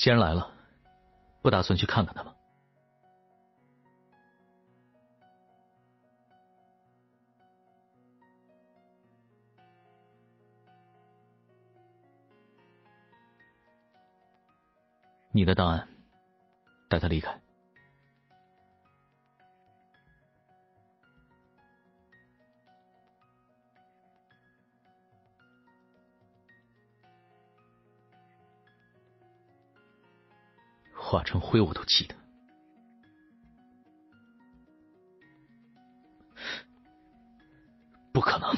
既然来了，不打算去看看他吗？你的档案，带他离开。化成灰我都记得，不可能！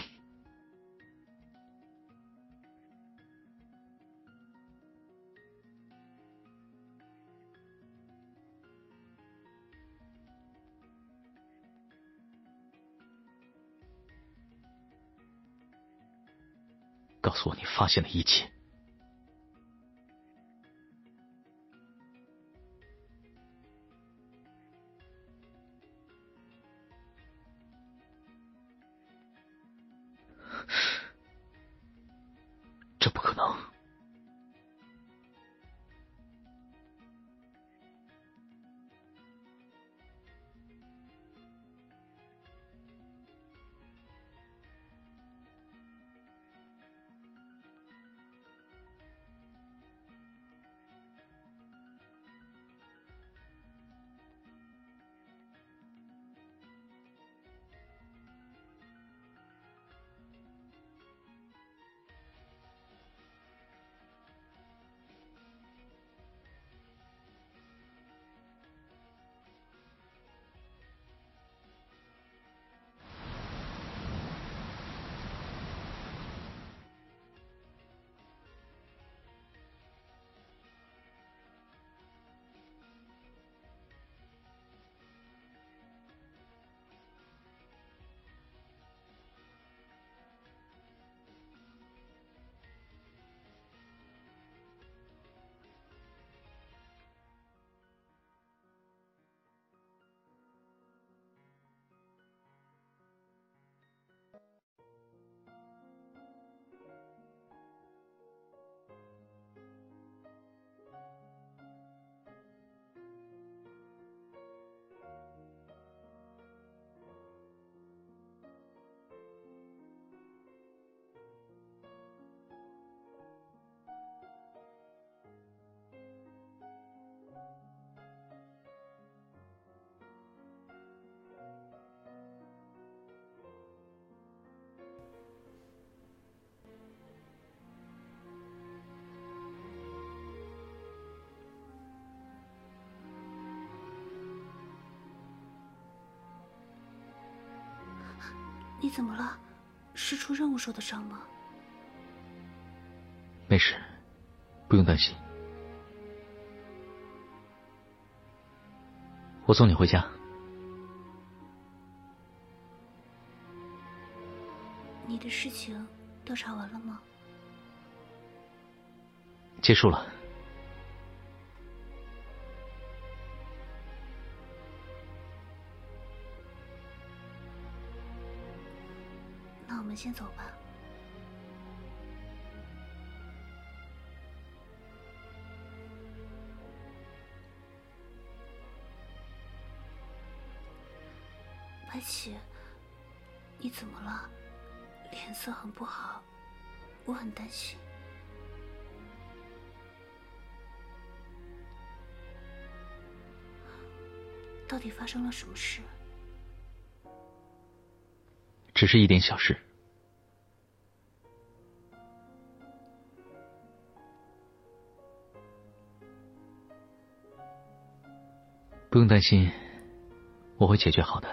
告诉我你发现的一切。怎么了？是出任务受的伤吗？没事，不用担心。我送你回家。你的事情调查完了吗？结束了。先走吧。白起，你怎么了？脸色很不好，我很担心。到底发生了什么事？只是一点小事。不用担心，我会解决好的。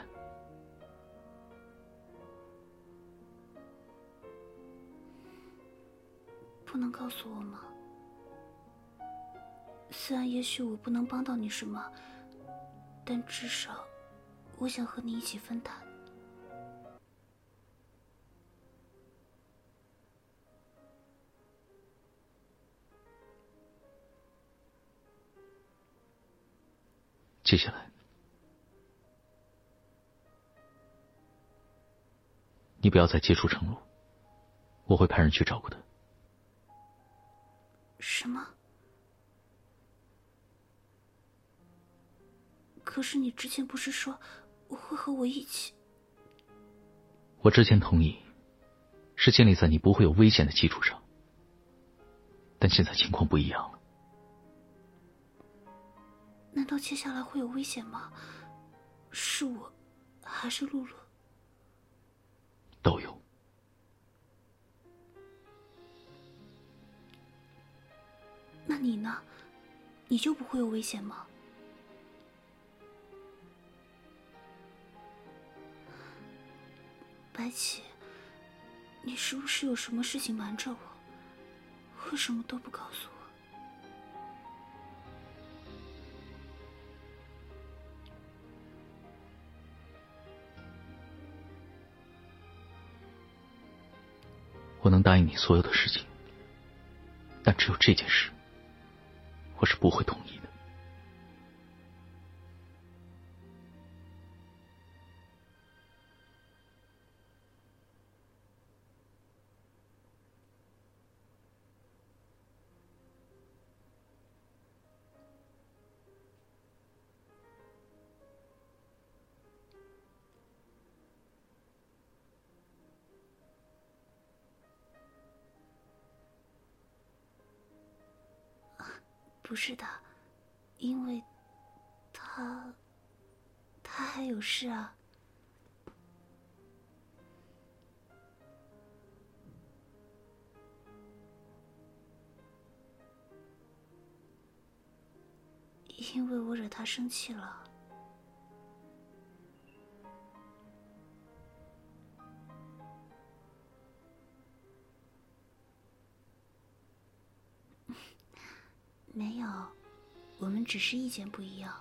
不能告诉我吗？虽然也许我不能帮到你什么，但至少我想和你一起分担。接下来，你不要再接触程璐，我会派人去照顾他。什么？可是你之前不是说会和我一起？我之前同意，是建立在你不会有危险的基础上。但现在情况不一样了。难道接下来会有危险吗？是我，还是露露？都有。那你呢？你就不会有危险吗？白起，你是不是有什么事情瞒着我？为什么都不告诉我？答应你所有的事情，但只有这件事，我是不会同意的。不是的，因为他，他还有事啊。因为我惹他生气了。没有，我们只是意见不一样。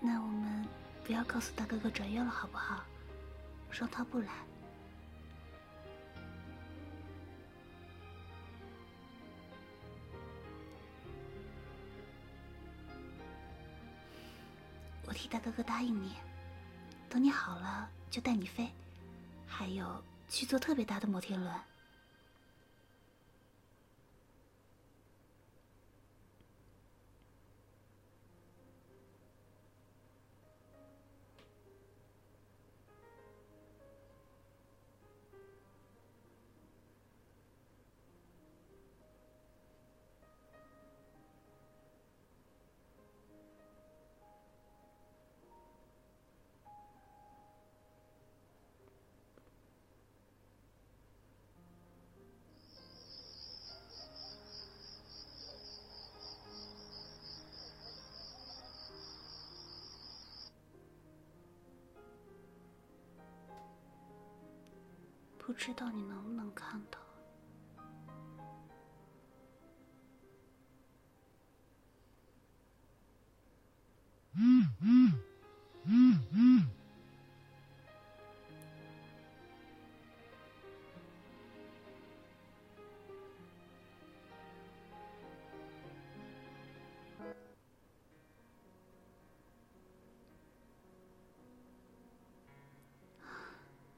那我们不要告诉大哥哥转院了，好不好？让他不来。大哥哥答应你，等你好了就带你飞，还有去坐特别大的摩天轮。知道你能不能看到。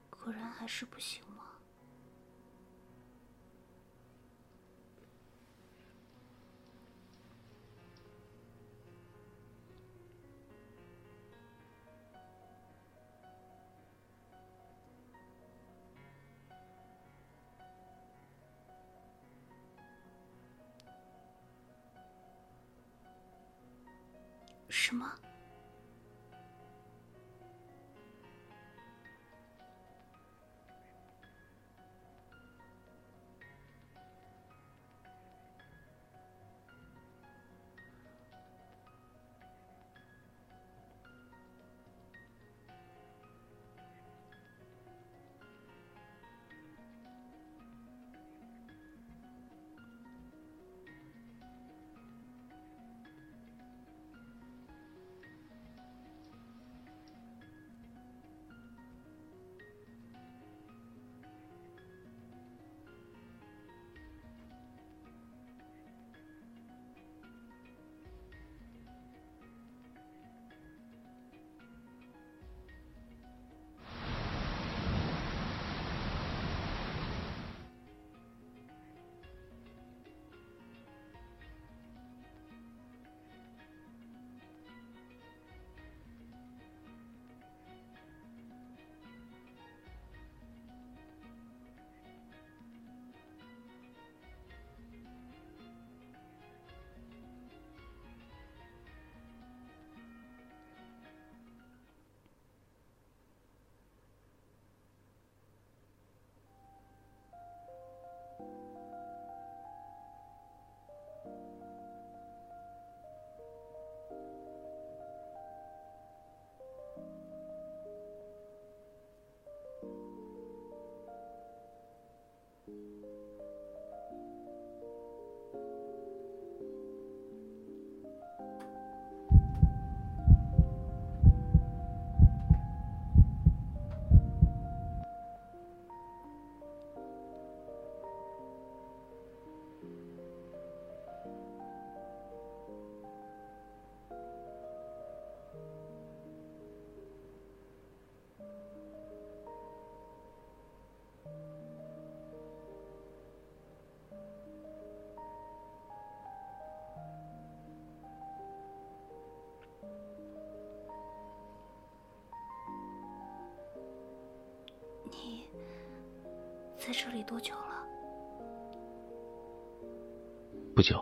果然还是不行什么？在这里多久了？不久。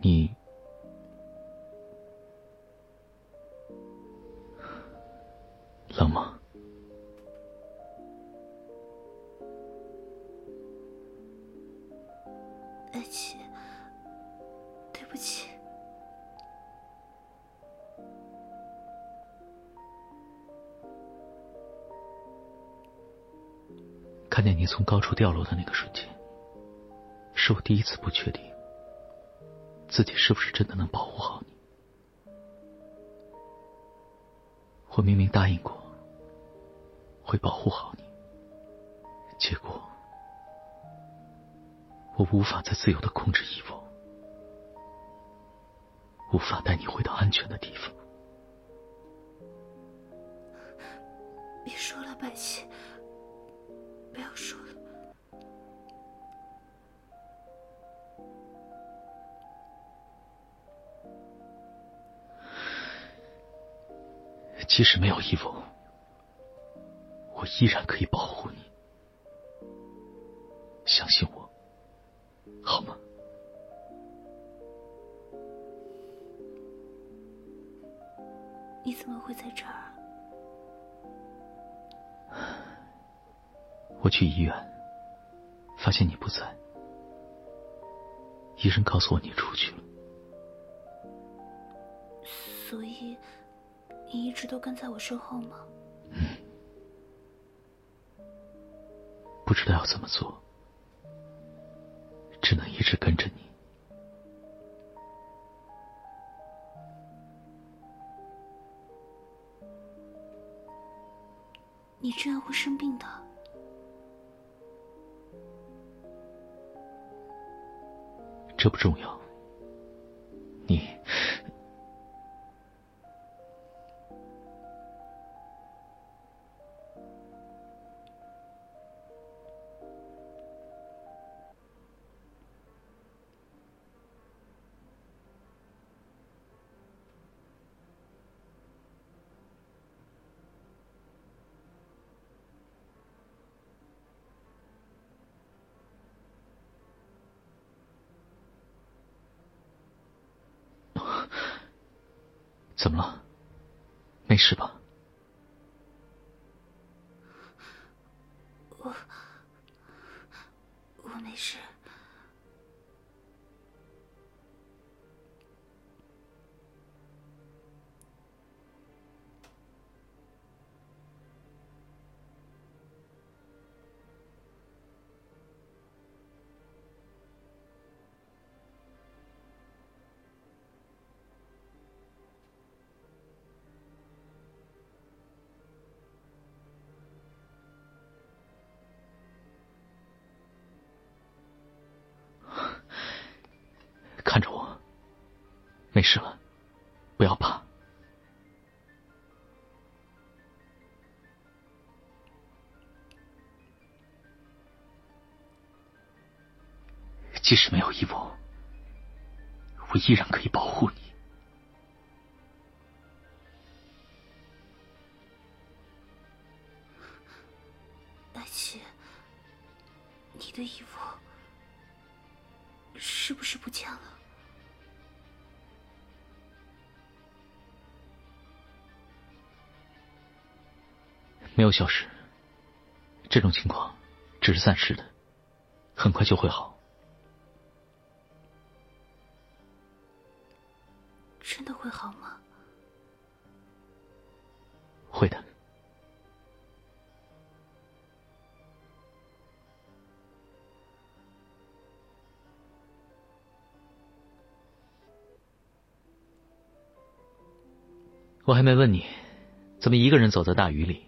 你见你从高处掉落的那个瞬间，是我第一次不确定自己是不是真的能保护好你。我明明答应过会保护好你，结果我无法再自由的控制伊芙，无法带你回到安全的地方。即使没有衣服，我依然可以保护你。相信我，好吗？你怎么会在这儿？我去医院，发现你不在。医生告诉我你出去了，所以你一直都跟在我身后吗？嗯，不知道要怎么做，只能一直跟着你。你这样会生病的。这不重要，你。怎么了？没事吧？没事了，不要怕。即使没有衣服，我依然可以保护你。白起，你的衣服是不是不见了？没有消失。这种情况只是暂时的很快就会好。真的会好吗？会的。我还没问你怎么一个人走在大雨里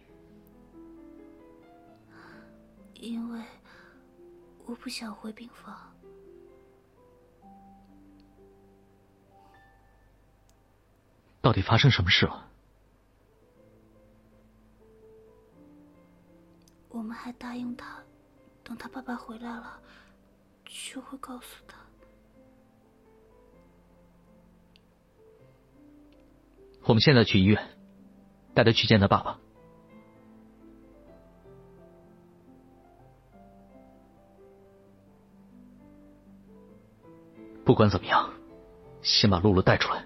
不想回病房。到底发生什么事了？我们还答应他，等他爸爸回来了，就会告诉他。我们现在去医院，带他去见他爸爸。不管怎么样，先把露露带出来。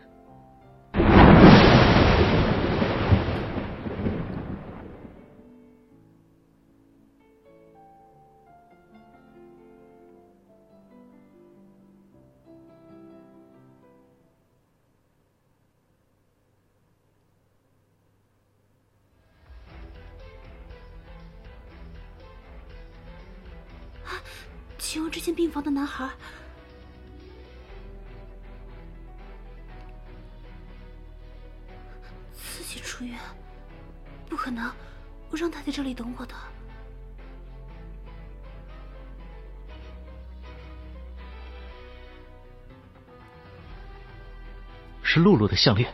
露露的项链。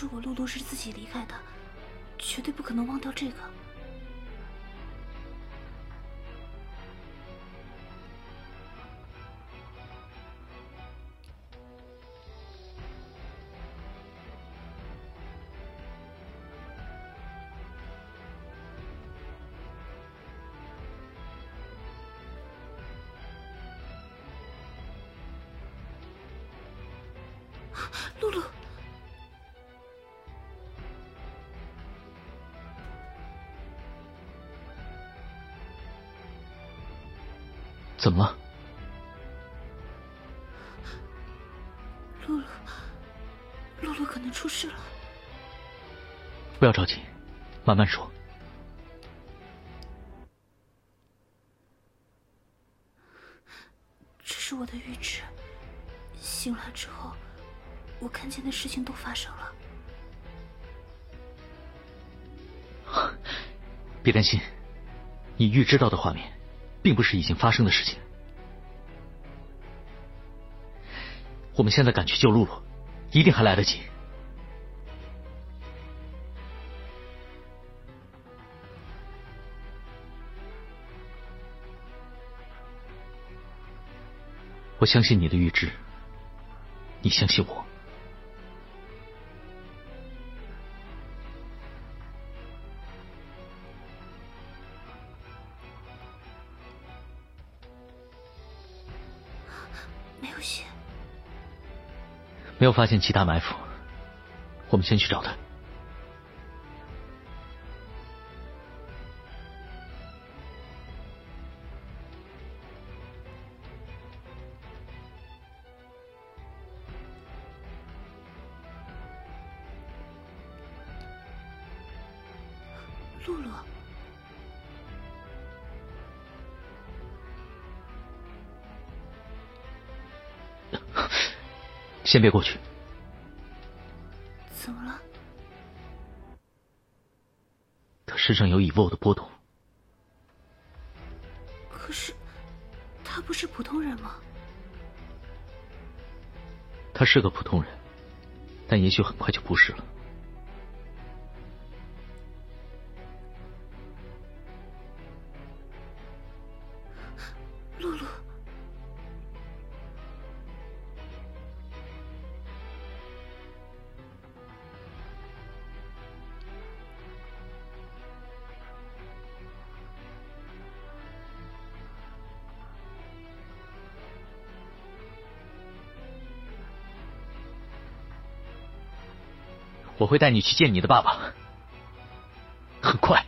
如果露露是自己离开的，绝对不可能忘掉这个。露露，怎么了？露露，露露可能出事了。不要着急，慢慢说。事情都发生了。别担心，你预知到的画面，并不是已经发生的事情。我们现在赶去救露露，一定还来得及。我相信你的预知。你相信我？没有发现其他埋伏。我们先去找他。先别过去。怎么了？他身上有以沃的波动。可是，他不是普通人吗？他是个普通人，但也许很快就不是了。我会带你去见你的爸爸，很快。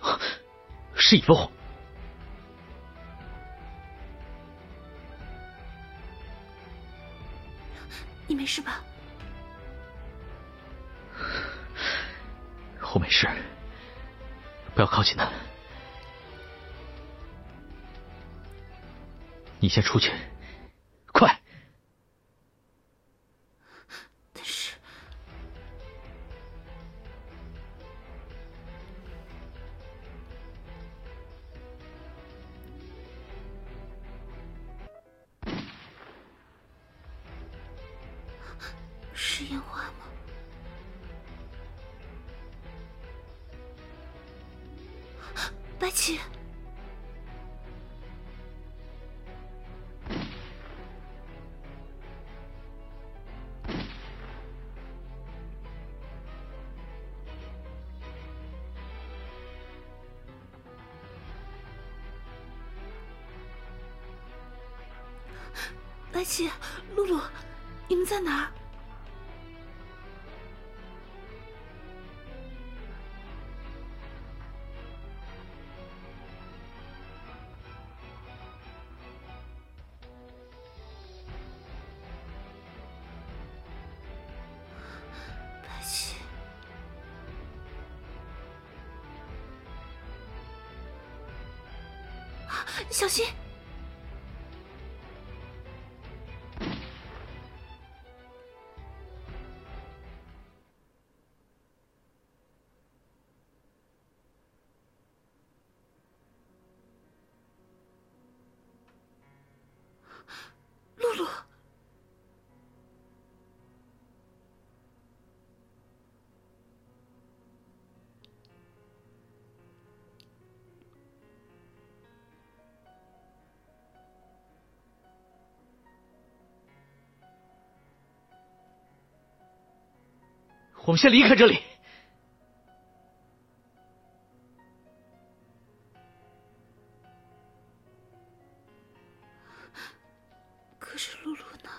是以后。先出去，快！但是，是烟花吗？白起。在哪儿？白起，小心！我们先离开这里。可是露露呢？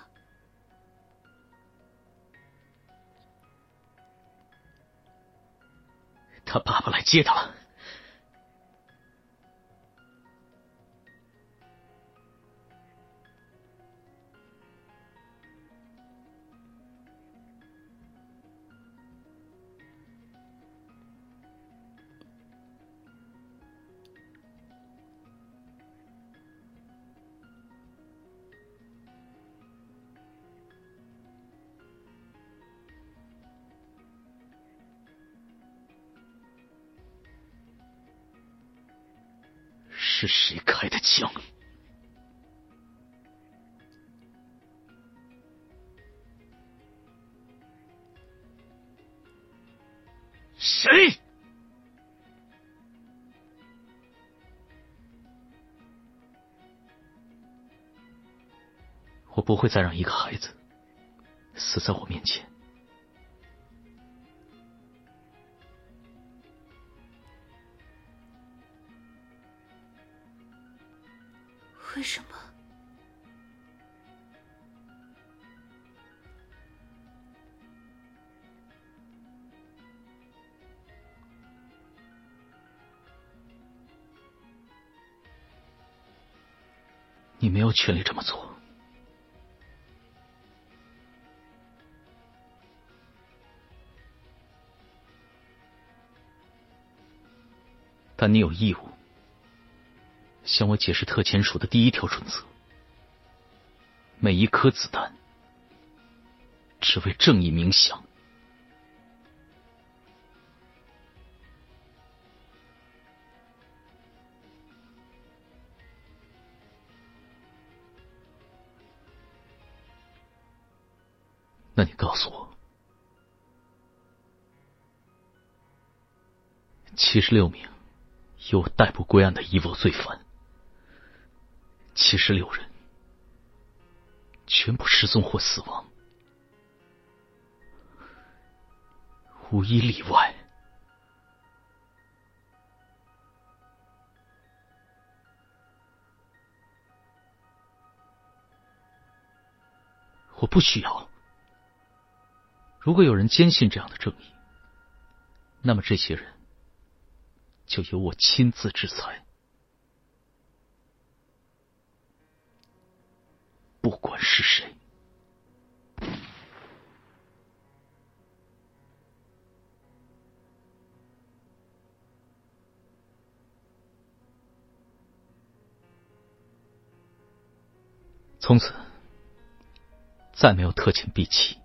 他爸爸来接他了。是谁开的枪？谁？我不会再让一个孩子死在我面前。有权利这么做。但你有义务向我解释特遣署的第一条准则：每一颗子弹只为正义鸣响。那你告诉我，七十六名由我逮捕归案的遗落罪犯，七十六人全部失踪或死亡，无一例外。我不需要。如果有人坚信这样的正义，那么这些人就由我亲自制裁。不管是谁。从此再没有特遣避奇。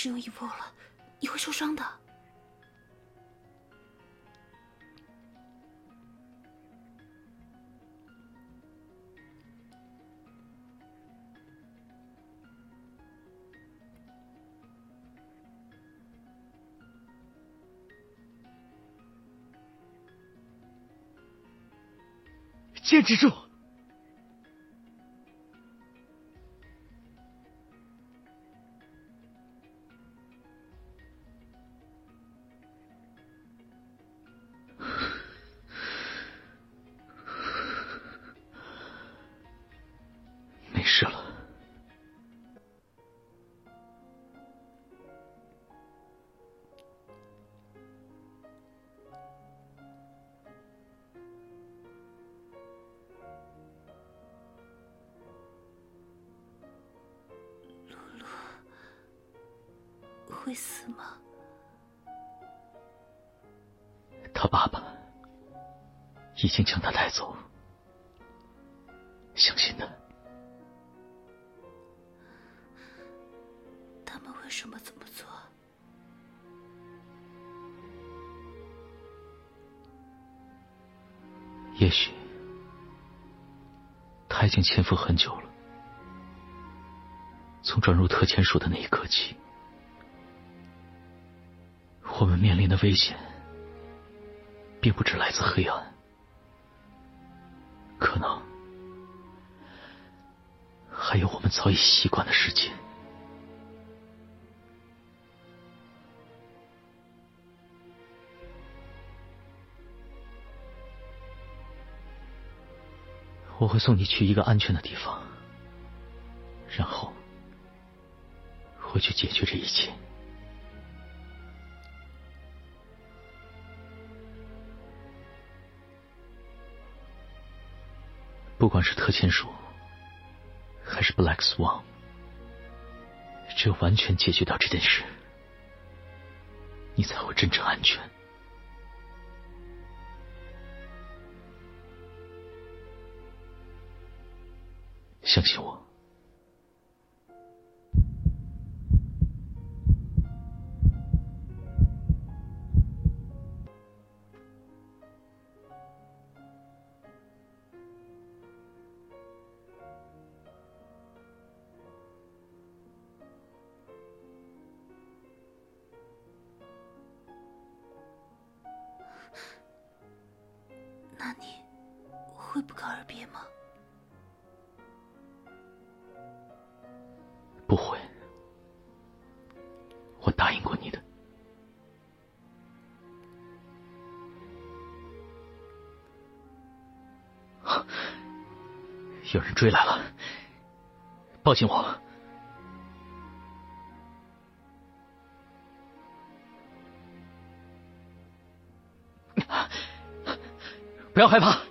只有一步了你会受伤的。坚持住！持住！会死吗？他爸爸已经将他带走，转入特遣署的那一刻起。我们面临的危险，并不只来自黑暗，可能还有我们早已习惯的世界。我会送你去一个安全的地方，然后会去解决这一切。不管是特遣署，还是 Black Swan，只有完全解决掉这件事，你才会真正安全。相信我。有人追来了，抱紧我。不要害怕。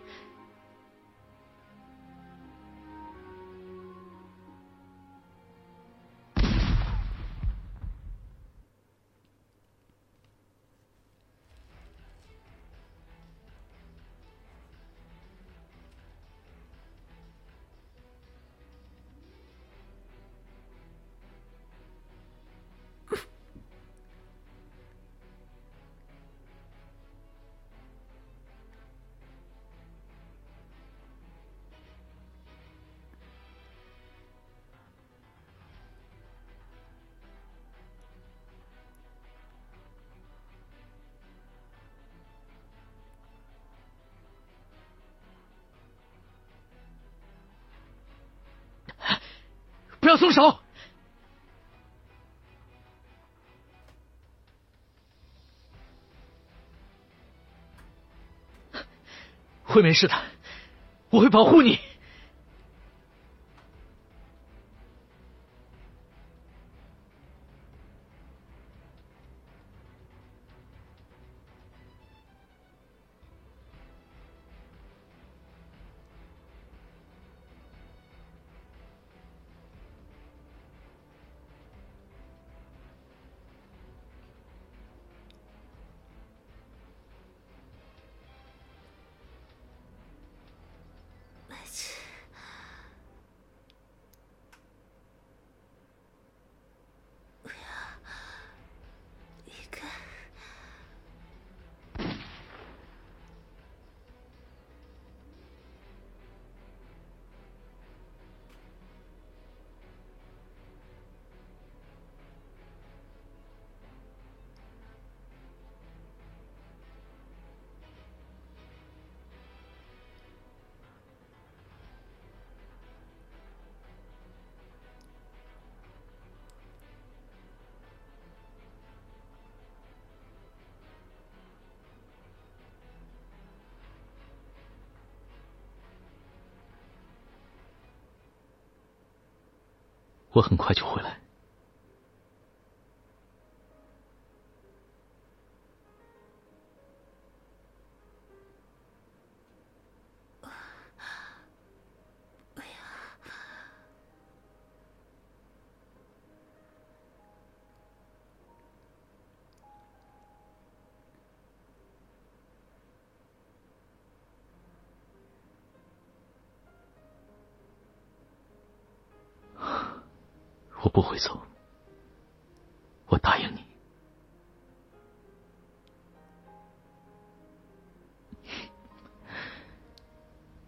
手！会没事的，我会保护你。我很快就回来。走，我答应你。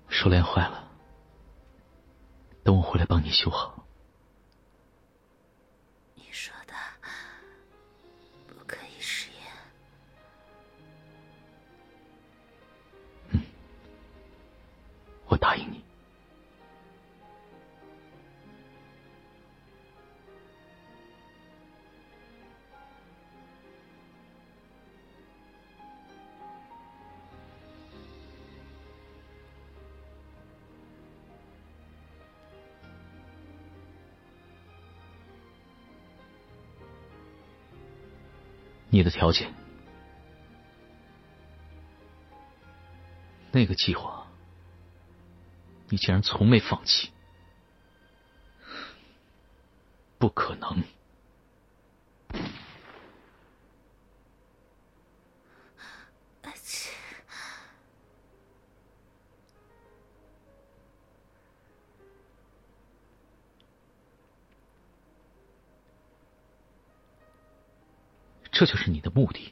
手链坏了，等我回来帮你修好。你的条件，那个计划，你竟然从没放弃，不可能！这就是你的目的。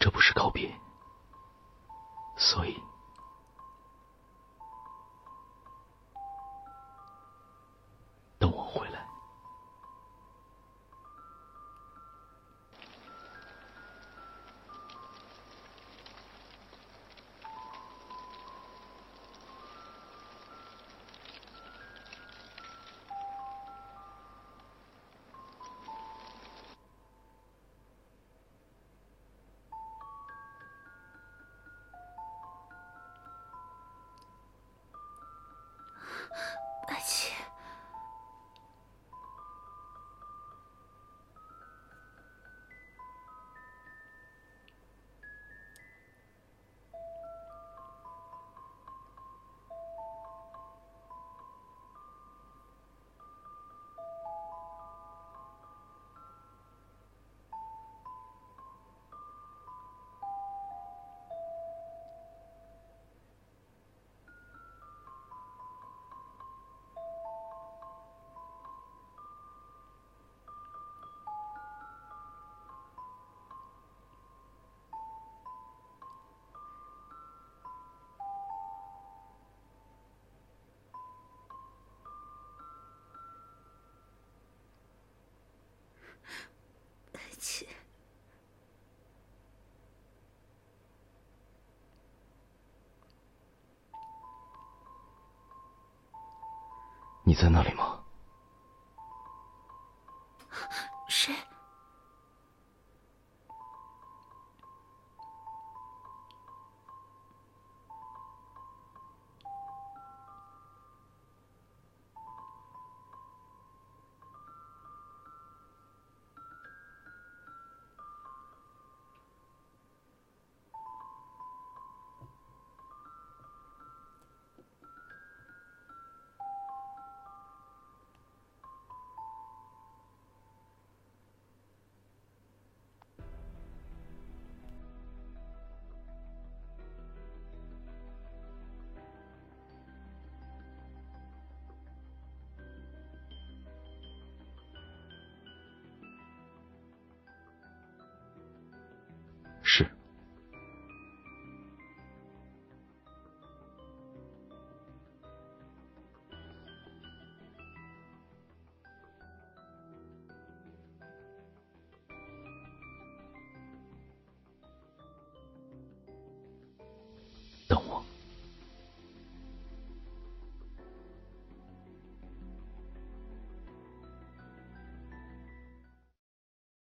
这不是你在那里吗？